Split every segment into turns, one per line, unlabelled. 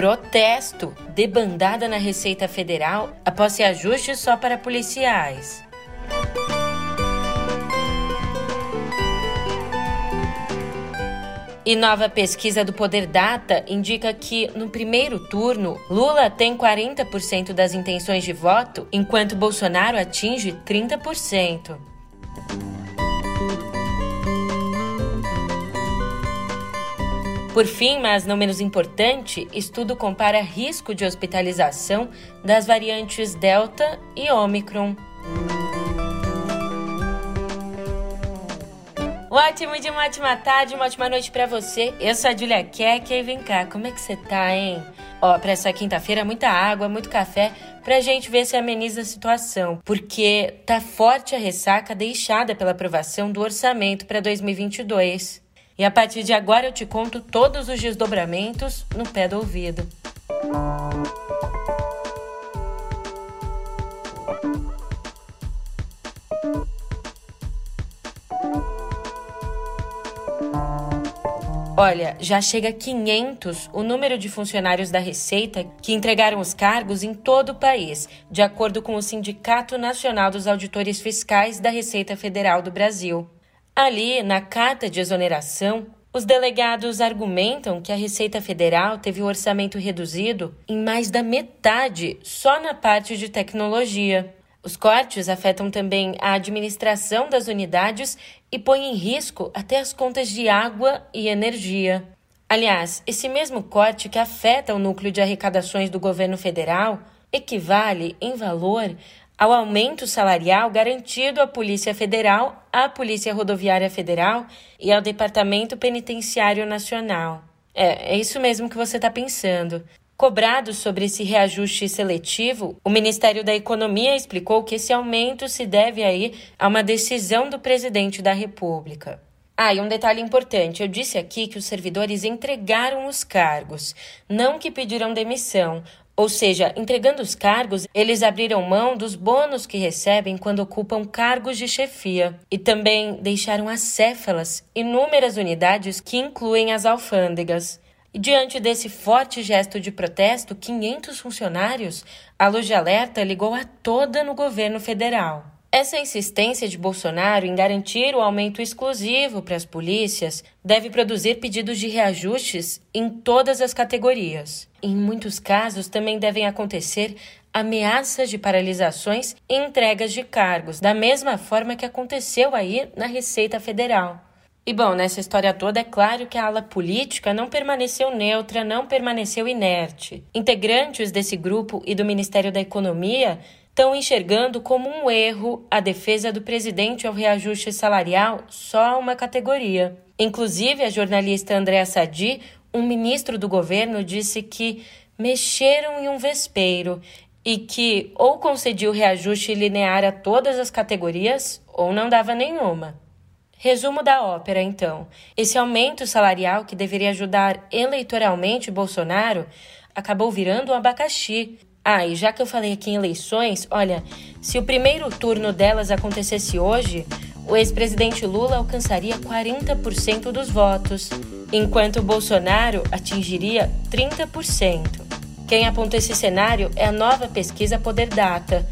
Protesto. Debandada na Receita Federal após reajuste só para policiais. E nova pesquisa do Poder Data indica que, no primeiro turno, Lula tem 40% das intenções de voto, enquanto Bolsonaro atinge 30%. Por fim, mas não menos importante, estudo compara risco de hospitalização das variantes Delta e Omicron. Um ótimo dia, uma ótima tarde, uma ótima noite para você. Eu sou a Julia Keck e vem cá, como é que você tá, hein? Ó, pra essa quinta-feira, muita água, muito café, pra gente ver se ameniza a situação. Porque tá forte a ressaca deixada pela aprovação do orçamento para 2022. E a partir de agora eu te conto todos os desdobramentos no pé do ouvido. Olha, já chega a 500 o número de funcionários da Receita que entregaram os cargos em todo o país, de acordo com o Sindicato Nacional dos Auditores Fiscais da Receita Federal do Brasil. Ali, na carta de exoneração, os delegados argumentam que a Receita Federal teve o orçamento reduzido em mais da metade só na parte de tecnologia. Os cortes afetam também a administração das unidades e põem em risco até as contas de água e energia. Aliás, esse mesmo corte que afeta o núcleo de arrecadações do governo federal equivale, em valor, ao aumento salarial garantido à Polícia Federal, à Polícia Rodoviária Federal e ao Departamento Penitenciário Nacional. É, é isso mesmo que você está pensando. Cobrado sobre esse reajuste seletivo, o Ministério da Economia explicou que esse aumento se deve aí a uma decisão do presidente da República. Ah, e um detalhe importante: eu disse aqui que os servidores entregaram os cargos, não que pediram demissão. Ou seja, entregando os cargos, eles abriram mão dos bônus que recebem quando ocupam cargos de chefia e também deixaram acéfalas inúmeras unidades que incluem as alfândegas. E diante desse forte gesto de protesto, 500 funcionários, a Luz de Alerta ligou a toda no governo federal. Essa insistência de Bolsonaro em garantir o aumento exclusivo para as polícias deve produzir pedidos de reajustes em todas as categorias. Em muitos casos, também devem acontecer ameaças de paralisações e entregas de cargos, da mesma forma que aconteceu aí na Receita Federal. E bom, nessa história toda é claro que a ala política não permaneceu neutra, não permaneceu inerte. Integrantes desse grupo e do Ministério da Economia estão enxergando como um erro a defesa do presidente ao reajuste salarial só a uma categoria. Inclusive, a jornalista Andréa Sadi, um ministro do governo, disse que mexeram em um vespeiro e que ou concedia o reajuste linear a todas as categorias ou não dava nenhuma. Resumo da ópera, então. Esse aumento salarial que deveria ajudar eleitoralmente Bolsonaro acabou virando um abacaxi. Ah, e já que eu falei aqui em eleições, olha, se o primeiro turno delas acontecesse hoje, o ex-presidente Lula alcançaria 40% dos votos, enquanto Bolsonaro atingiria 30%. Quem aponta esse cenário é a nova pesquisa Poder Data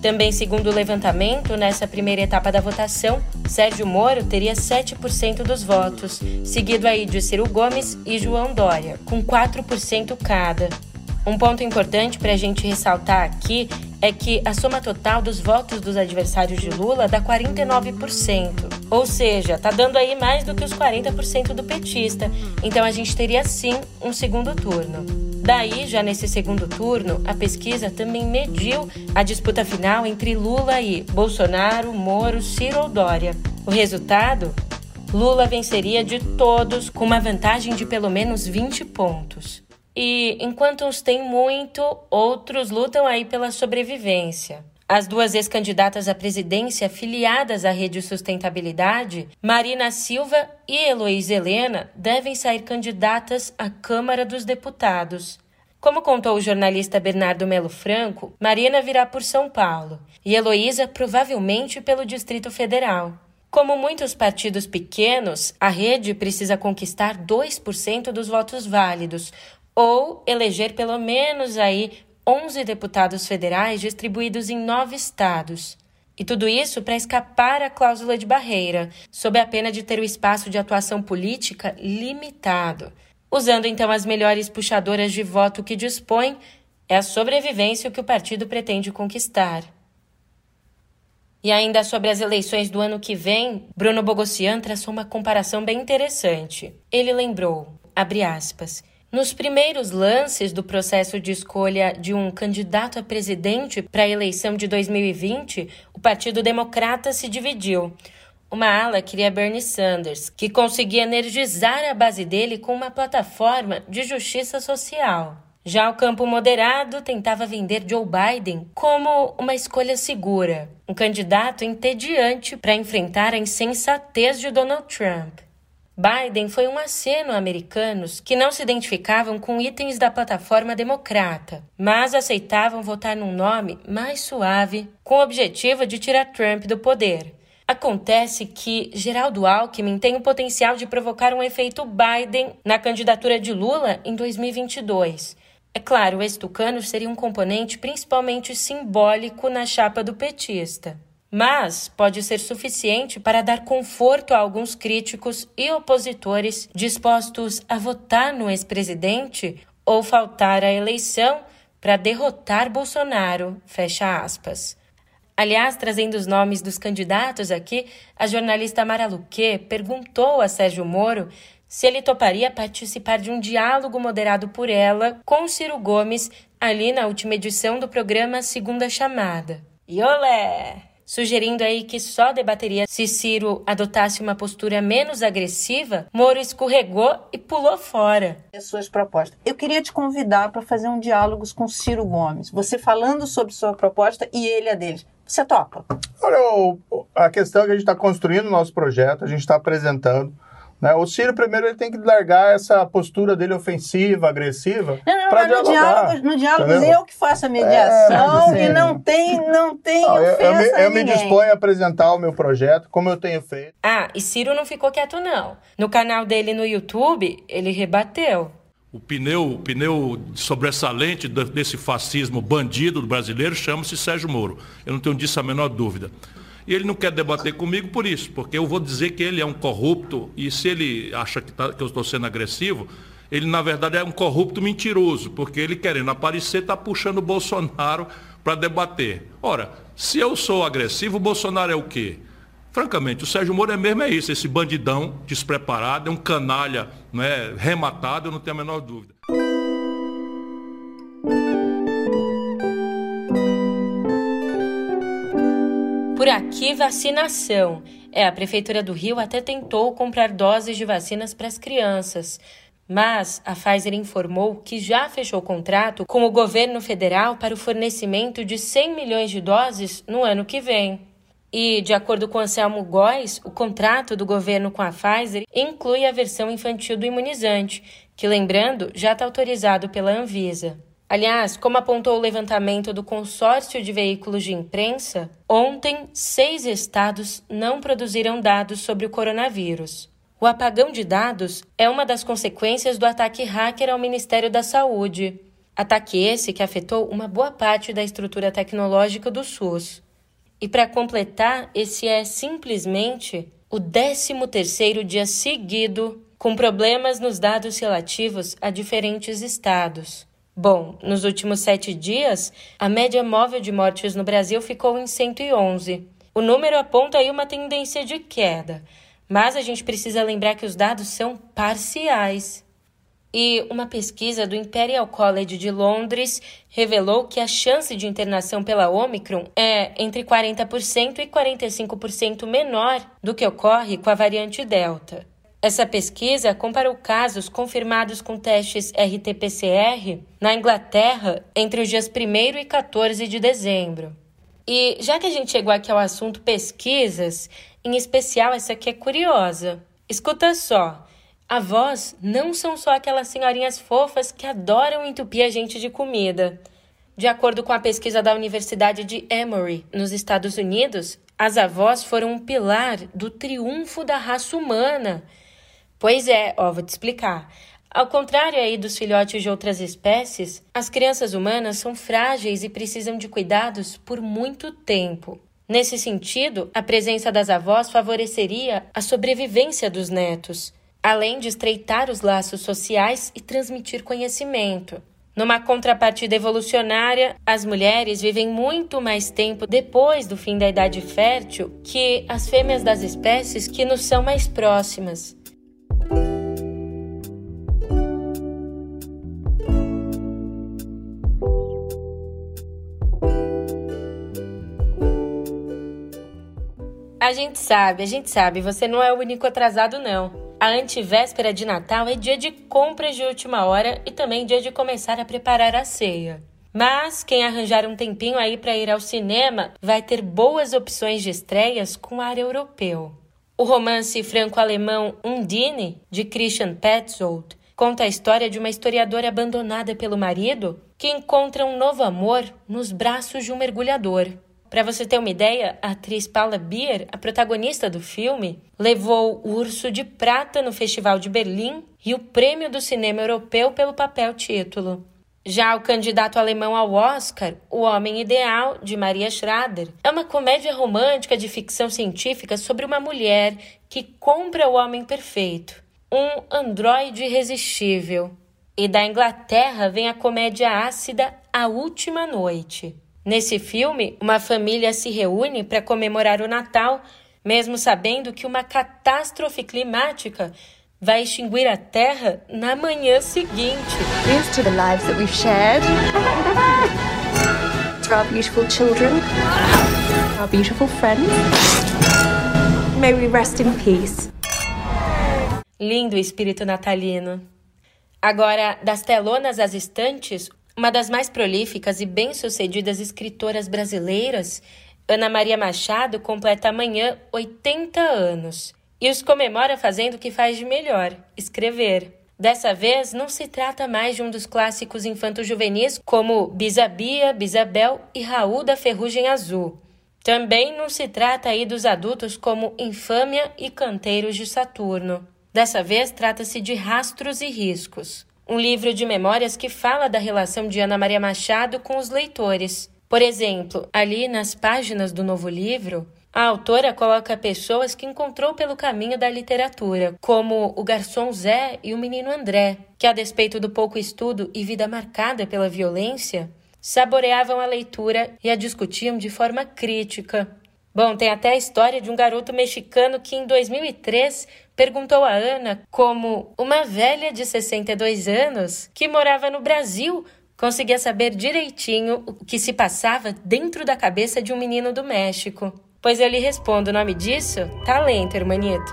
também, segundo o levantamento, nessa primeira etapa da votação, Sérgio Moro teria 7% dos votos, seguido aí de Ciro Gomes e João Dória, com 4% cada. Um ponto importante para a gente ressaltar aqui é que a soma total dos votos dos adversários de Lula dá 49%. Ou seja, tá dando aí mais do que os 40% do petista. Então a gente teria sim um segundo turno. Daí, já nesse segundo turno, a pesquisa também mediu a disputa final entre Lula e Bolsonaro, Moro, Ciro ou Dória. O resultado? Lula venceria de todos com uma vantagem de pelo menos 20 pontos. E enquanto uns têm muito, outros lutam aí pela sobrevivência. As duas ex-candidatas à presidência filiadas à Rede Sustentabilidade, Marina Silva e Heloísa Helena, devem sair candidatas à Câmara dos Deputados. Como contou o jornalista Bernardo Melo Franco, Marina virá por São Paulo e Heloísa provavelmente pelo Distrito Federal. Como muitos partidos pequenos, a rede precisa conquistar 2% dos votos válidos, ou eleger pelo menos aí 11 deputados federais distribuídos em nove estados. E tudo isso para escapar à cláusula de barreira, sob a pena de ter o espaço de atuação política limitado. Usando então as melhores puxadoras de voto que dispõe, é a sobrevivência que o partido pretende conquistar. E ainda sobre as eleições do ano que vem, Bruno Bogossian traçou uma comparação bem interessante. Ele lembrou, abre aspas, nos primeiros lances do processo de escolha de um candidato a presidente para a eleição de 2020, o Partido Democrata se dividiu. Uma ala queria Bernie Sanders, que conseguia energizar a base dele com uma plataforma de justiça social. Já o campo moderado tentava vender Joe Biden como uma escolha segura, um candidato entediante para enfrentar a insensatez de Donald Trump. Biden foi um aceno a americanos que não se identificavam com itens da plataforma democrata, mas aceitavam votar num nome mais suave, com o objetivo de tirar Trump do poder. Acontece que Geraldo Alckmin tem o potencial de provocar um efeito Biden na candidatura de Lula em 2022. É claro, o ex-tucano seria um componente principalmente simbólico na chapa do petista mas pode ser suficiente para dar conforto a alguns críticos e opositores dispostos a votar no ex-presidente ou faltar à eleição para derrotar Bolsonaro. Fecha aspas. Aliás, trazendo os nomes dos candidatos aqui, a jornalista Mara Luque perguntou a Sérgio Moro se ele toparia participar de um diálogo moderado por ela com Ciro Gomes ali na última edição do programa Segunda Chamada. E olé! Sugerindo aí que só debateria se Ciro adotasse uma postura menos agressiva, Moro escorregou e pulou fora.
As suas propostas. Eu queria te convidar para fazer um diálogo com Ciro Gomes, você falando sobre sua proposta e ele a deles. Você topa?
Olha, a questão é que a gente está construindo o nosso projeto, a gente está apresentando. Né? O Ciro, primeiro, ele tem que largar essa postura dele ofensiva, agressiva.
Não, não, no diálogo, no diálogo eu que faço a mediação é, e não tem, não tem não,
eu, eu, me, eu me disponho a apresentar o meu projeto, como eu tenho feito.
Ah, e Ciro não ficou quieto, não. No canal dele no YouTube, ele rebateu.
O pneu, o pneu sobressalente desse fascismo bandido brasileiro chama-se Sérgio Moro. Eu não tenho disso a menor dúvida. E ele não quer debater comigo por isso, porque eu vou dizer que ele é um corrupto, e se ele acha que, tá, que eu estou sendo agressivo, ele na verdade é um corrupto mentiroso, porque ele querendo aparecer está puxando o Bolsonaro para debater. Ora, se eu sou agressivo, o Bolsonaro é o quê? Francamente, o Sérgio Moro é mesmo é isso, esse bandidão despreparado, é um canalha né, rematado, eu não tenho a menor dúvida.
Aqui, vacinação. É, a Prefeitura do Rio até tentou comprar doses de vacinas para as crianças. Mas a Pfizer informou que já fechou contrato com o governo federal para o fornecimento de 100 milhões de doses no ano que vem. E, de acordo com Anselmo Góes, o contrato do governo com a Pfizer inclui a versão infantil do imunizante, que, lembrando, já está autorizado pela Anvisa. Aliás, como apontou o levantamento do consórcio de veículos de imprensa, ontem seis estados não produziram dados sobre o coronavírus. O apagão de dados é uma das consequências do ataque hacker ao Ministério da Saúde. Ataque esse que afetou uma boa parte da estrutura tecnológica do SUS. E para completar, esse é simplesmente o 13º dia seguido com problemas nos dados relativos a diferentes estados. Bom, nos últimos sete dias, a média móvel de mortes no Brasil ficou em 111. O número aponta aí uma tendência de queda, mas a gente precisa lembrar que os dados são parciais. E uma pesquisa do Imperial College de Londres revelou que a chance de internação pela Omicron é entre 40% e 45% menor do que ocorre com a variante Delta. Essa pesquisa comparou casos confirmados com testes RT-PCR na Inglaterra entre os dias 1 e 14 de dezembro. E já que a gente chegou aqui ao assunto pesquisas, em especial essa aqui é curiosa. Escuta só. Avós não são só aquelas senhorinhas fofas que adoram entupir a gente de comida. De acordo com a pesquisa da Universidade de Emory, nos Estados Unidos, as avós foram um pilar do triunfo da raça humana Pois é, ó, vou te explicar. Ao contrário aí dos filhotes de outras espécies, as crianças humanas são frágeis e precisam de cuidados por muito tempo. Nesse sentido, a presença das avós favoreceria a sobrevivência dos netos, além de estreitar os laços sociais e transmitir conhecimento. Numa contrapartida evolucionária, as mulheres vivem muito mais tempo depois do fim da idade fértil que as fêmeas das espécies que nos são mais próximas. A gente sabe, a gente sabe, você não é o único atrasado, não. A antivéspera de Natal é dia de compras de última hora e também dia de começar a preparar a ceia. Mas quem arranjar um tempinho aí para ir ao cinema vai ter boas opções de estreias com ar europeu. O romance franco-alemão Undine, de Christian Petzold, conta a história de uma historiadora abandonada pelo marido que encontra um novo amor nos braços de um mergulhador. Para você ter uma ideia, a atriz Paula Beer, a protagonista do filme, levou o Urso de Prata no Festival de Berlim e o Prêmio do Cinema Europeu pelo papel título. Já o candidato alemão ao Oscar, O Homem Ideal, de Maria Schrader, é uma comédia romântica de ficção científica sobre uma mulher que compra o homem perfeito, um androide irresistível. E da Inglaterra vem a comédia ácida A Última Noite. Nesse filme, uma família se reúne para comemorar o Natal, mesmo sabendo que uma catástrofe climática vai extinguir a Terra na manhã seguinte.
Here's to the lives that we've shared. To our beautiful children. Our beautiful friends. May we rest in peace.
Lindo espírito natalino. Agora, das telonas às estantes, uma das mais prolíficas e bem-sucedidas escritoras brasileiras, Ana Maria Machado completa amanhã 80 anos e os comemora fazendo o que faz de melhor: escrever. Dessa vez, não se trata mais de um dos clássicos infanto-juvenis como Bisabia, Bisabel e Raul da Ferrugem Azul. Também não se trata aí dos adultos como Infâmia e Canteiros de Saturno. Dessa vez, trata-se de Rastros e Riscos um livro de memórias que fala da relação de Ana Maria Machado com os leitores. Por exemplo, ali nas páginas do novo livro, a autora coloca pessoas que encontrou pelo caminho da literatura, como o garçom Zé e o menino André, que, a despeito do pouco estudo e vida marcada pela violência, saboreavam a leitura e a discutiam de forma crítica. Bom, tem até a história de um garoto mexicano que em 2003 perguntou a Ana como uma velha de 62 anos que morava no Brasil conseguia saber direitinho o que se passava dentro da cabeça de um menino do México. Pois eu lhe respondo o nome disso? Talento, hermanito.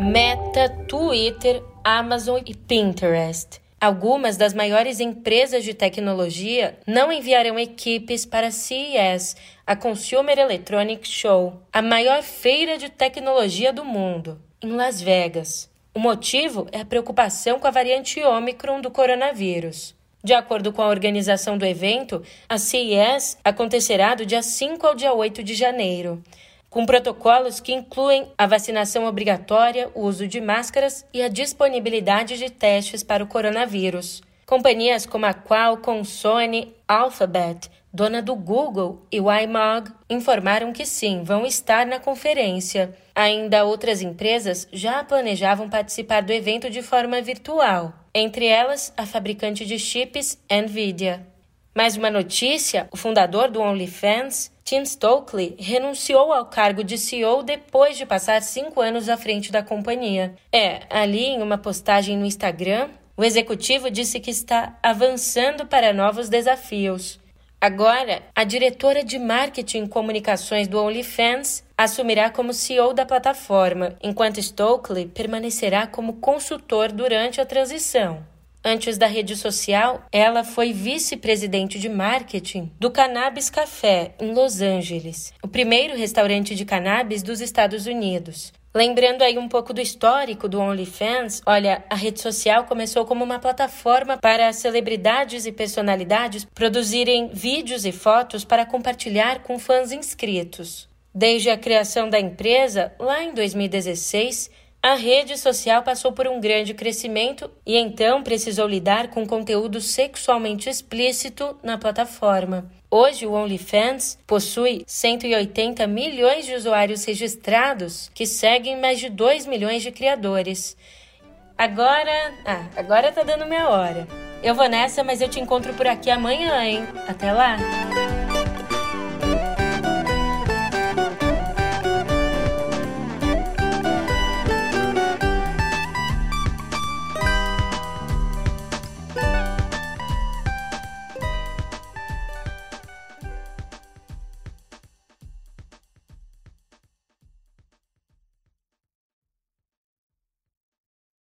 Meta, Twitter, Amazon e Pinterest Algumas das maiores empresas de tecnologia não enviarão equipes para a CES, a Consumer Electronics Show, a maior feira de tecnologia do mundo, em Las Vegas. O motivo é a preocupação com a variante Omicron do coronavírus. De acordo com a organização do evento, a CES acontecerá do dia 5 ao dia 8 de janeiro com protocolos que incluem a vacinação obrigatória, o uso de máscaras e a disponibilidade de testes para o coronavírus. Companhias como a Qualcomm, Sony, Alphabet, dona do Google e Wimog informaram que sim, vão estar na conferência. Ainda outras empresas já planejavam participar do evento de forma virtual, entre elas a fabricante de chips Nvidia. Mais uma notícia: o fundador do OnlyFans, Tim Stokely renunciou ao cargo de CEO depois de passar cinco anos à frente da companhia. É, ali em uma postagem no Instagram, o executivo disse que está avançando para novos desafios. Agora, a diretora de marketing e comunicações do OnlyFans assumirá como CEO da plataforma, enquanto Stokely permanecerá como consultor durante a transição. Antes da rede social, ela foi vice-presidente de marketing do Cannabis Café, em Los Angeles, o primeiro restaurante de cannabis dos Estados Unidos. Lembrando aí um pouco do histórico do OnlyFans, olha, a rede social começou como uma plataforma para celebridades e personalidades produzirem vídeos e fotos para compartilhar com fãs inscritos. Desde a criação da empresa, lá em 2016, a rede social passou por um grande crescimento e então precisou lidar com conteúdo sexualmente explícito na plataforma. Hoje, o OnlyFans possui 180 milhões de usuários registrados que seguem mais de 2 milhões de criadores. Agora. Ah, agora tá dando minha hora. Eu vou nessa, mas eu te encontro por aqui amanhã, hein? Até lá!